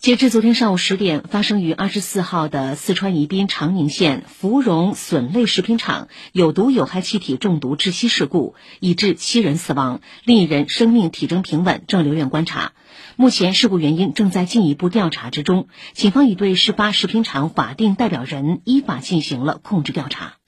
截至昨天上午十点发生于二十四号的四川宜宾长宁县芙蓉笋类食品厂有毒有害气体中毒窒息事故已致七人死亡另一人生命体征平稳正留院观察。目前事故原因正在进一步调查之中警方已对事发食品厂法定代表人依法进行了控制调查。